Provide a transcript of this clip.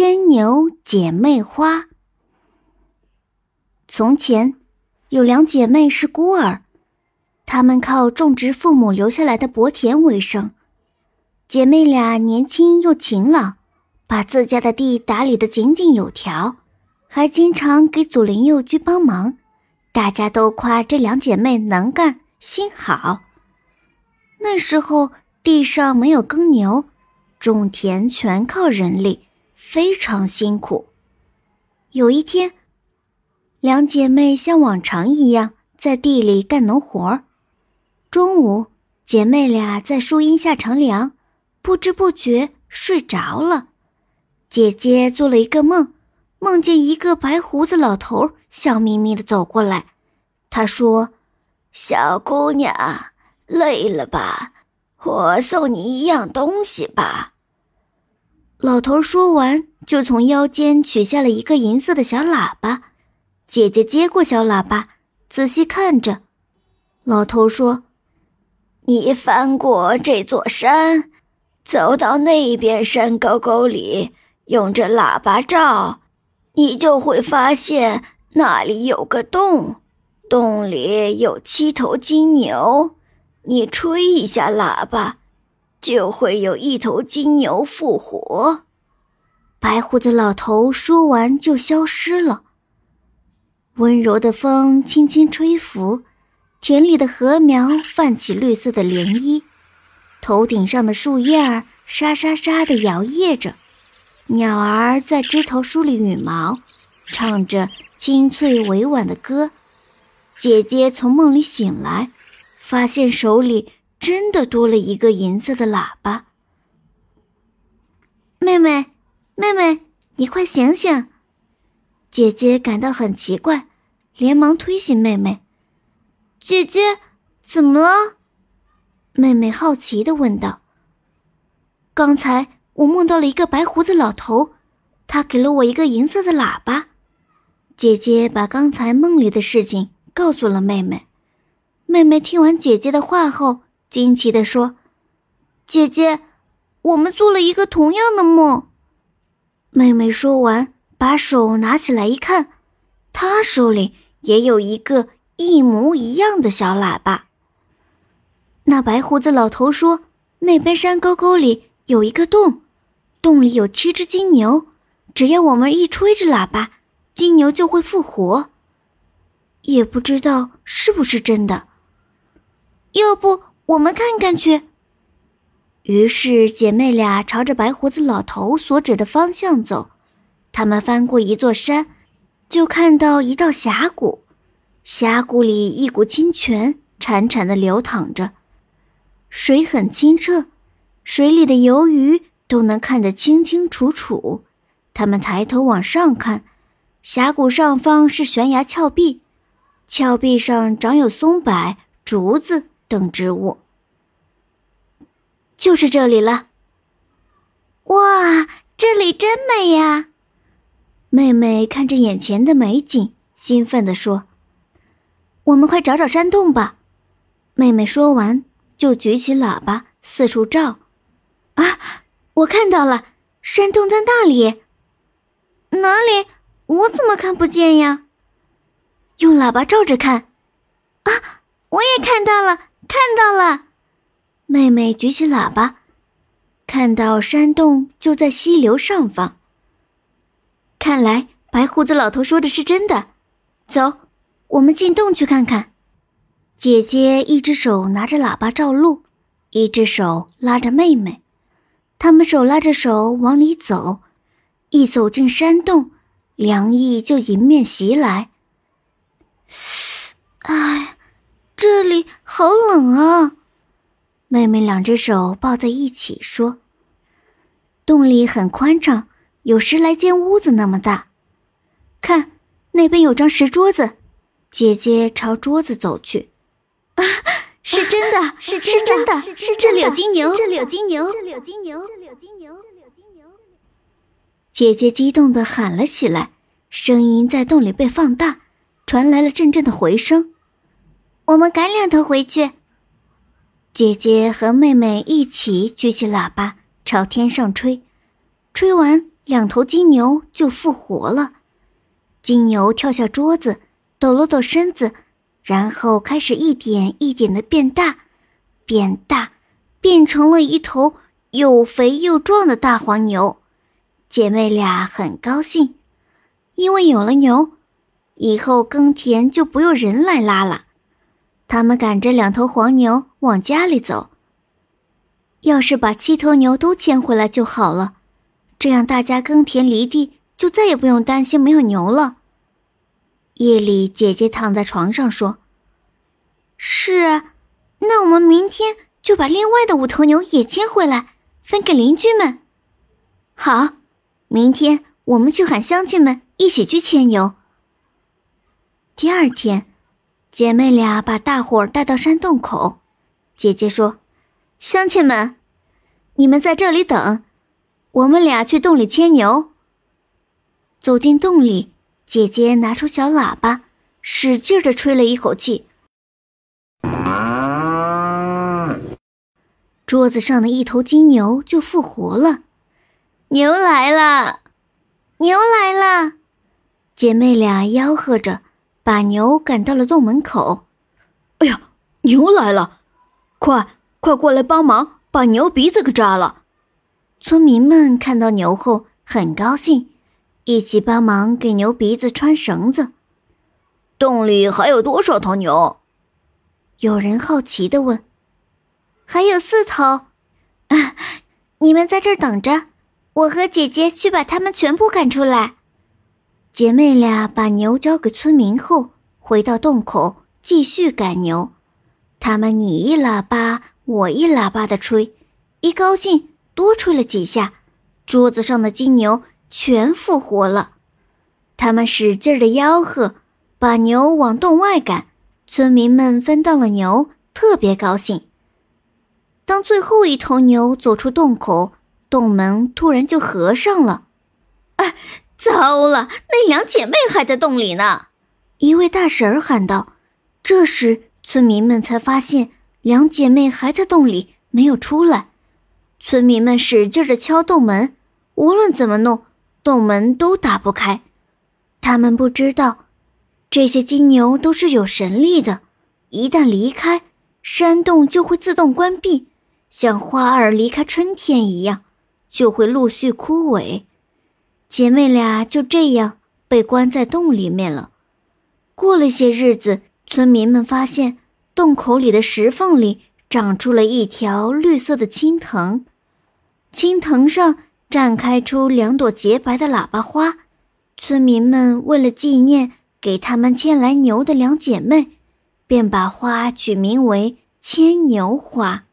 牵牛姐妹花。从前，有两姐妹是孤儿，她们靠种植父母留下来的薄田为生。姐妹俩年轻又勤劳，把自家的地打理得井井有条，还经常给左邻右居帮忙。大家都夸这两姐妹能干、心好。那时候地上没有耕牛，种田全靠人力，非常辛苦。有一天，两姐妹像往常一样在地里干农活儿。中午，姐妹俩在树荫下乘凉。不知不觉睡着了，姐姐做了一个梦，梦见一个白胡子老头笑眯眯的走过来。他说：“小姑娘，累了吧？我送你一样东西吧。”老头说完，就从腰间取下了一个银色的小喇叭。姐姐接过小喇叭，仔细看着。老头说：“你翻过这座山。”走到那边山沟沟里，用这喇叭照，你就会发现那里有个洞，洞里有七头金牛。你吹一下喇叭，就会有一头金牛复活。白胡子老头说完就消失了。温柔的风轻轻吹拂，田里的禾苗泛起绿色的涟漪。头顶上的树叶儿沙沙沙地摇曳着，鸟儿在枝头梳理羽毛，唱着清脆委婉的歌。姐姐从梦里醒来，发现手里真的多了一个银色的喇叭。妹妹，妹妹，你快醒醒！姐姐感到很奇怪，连忙推醒妹妹。姐姐，怎么了？妹妹好奇的问道：“刚才我梦到了一个白胡子老头，他给了我一个银色的喇叭。”姐姐把刚才梦里的事情告诉了妹妹。妹妹听完姐姐的话后，惊奇的说：“姐姐，我们做了一个同样的梦。”妹妹说完，把手拿起来一看，她手里也有一个一模一样的小喇叭。那白胡子老头说：“那边山沟沟里有一个洞，洞里有七只金牛，只要我们一吹着喇叭，金牛就会复活。”也不知道是不是真的。要不我们看看去？于是姐妹俩朝着白胡子老头所指的方向走。他们翻过一座山，就看到一道峡谷，峡谷里一股清泉潺潺的流淌着。水很清澈，水里的游鱼都能看得清清楚楚。他们抬头往上看，峡谷上方是悬崖峭壁，峭壁上长有松柏、竹子等植物。就是这里了！哇，这里真美呀！妹妹看着眼前的美景，兴奋地说：“我们快找找山洞吧！”妹妹说完。就举起喇叭四处照，啊！我看到了，山洞在那里。哪里？我怎么看不见呀？用喇叭照着看。啊！我也看到了，看到了。妹妹举起喇叭，看到山洞就在溪流上方。看来白胡子老头说的是真的。走，我们进洞去看看。姐姐一只手拿着喇叭照路，一只手拉着妹妹，他们手拉着手往里走。一走进山洞，凉意就迎面袭来。哎，好冷啊！妹妹两只手抱在一起说：“洞里很宽敞，有十来间屋子那么大。看，那边有张石桌子。”姐姐朝桌子走去。啊，是真的，是真的，是这里有金牛，这里有金牛，这里有金牛，这里有金牛，这里有金牛。姐姐激动地喊了起来，声音在洞里被放大，传来了阵阵的回声。我们赶两头回去。姐姐和妹妹一起举起喇叭朝天上吹，吹完两头金牛就复活了。金牛跳下桌子，抖了抖身子，然后开始一点一点的变大，变大，变成了一头又肥又壮的大黄牛。姐妹俩很高兴，因为有了牛，以后耕田就不用人来拉了。他们赶着两头黄牛往家里走。要是把七头牛都牵回来就好了，这样大家耕田犁地就再也不用担心没有牛了。夜里，姐姐躺在床上说：“是啊，那我们明天就把另外的五头牛也牵回来，分给邻居们。好，明天我们就喊乡亲们一起去牵牛。”第二天，姐妹俩把大伙儿带到山洞口。姐姐说。乡亲们，你们在这里等，我们俩去洞里牵牛。走进洞里，姐姐拿出小喇叭，使劲的吹了一口气，桌子上的一头金牛就复活了。牛来了，牛来了！姐妹俩吆喝着，把牛赶到了洞门口。哎呀，牛来了，快！快过来帮忙，把牛鼻子给扎了！村民们看到牛后很高兴，一起帮忙给牛鼻子穿绳子。洞里还有多少头牛？有人好奇地问。还有四头。啊，你们在这儿等着，我和姐姐去把它们全部赶出来。姐妹俩把牛交给村民后，回到洞口继续赶牛。他们你一喇叭。我一喇叭的吹，一高兴多吹了几下，桌子上的金牛全复活了。他们使劲的吆喝，把牛往洞外赶。村民们分到了牛，特别高兴。当最后一头牛走出洞口，洞门突然就合上了。哎，糟了！那两姐妹还在洞里呢！一位大婶儿喊道。这时，村民们才发现。两姐妹还在洞里没有出来，村民们使劲的敲洞门，无论怎么弄，洞门都打不开。他们不知道，这些金牛都是有神力的，一旦离开山洞，就会自动关闭，像花儿离开春天一样，就会陆续枯萎。姐妹俩就这样被关在洞里面了。过了些日子，村民们发现。洞口里的石缝里长出了一条绿色的青藤，青藤上绽开出两朵洁白的喇叭花。村民们为了纪念给他们牵来牛的两姐妹，便把花取名为牵牛花。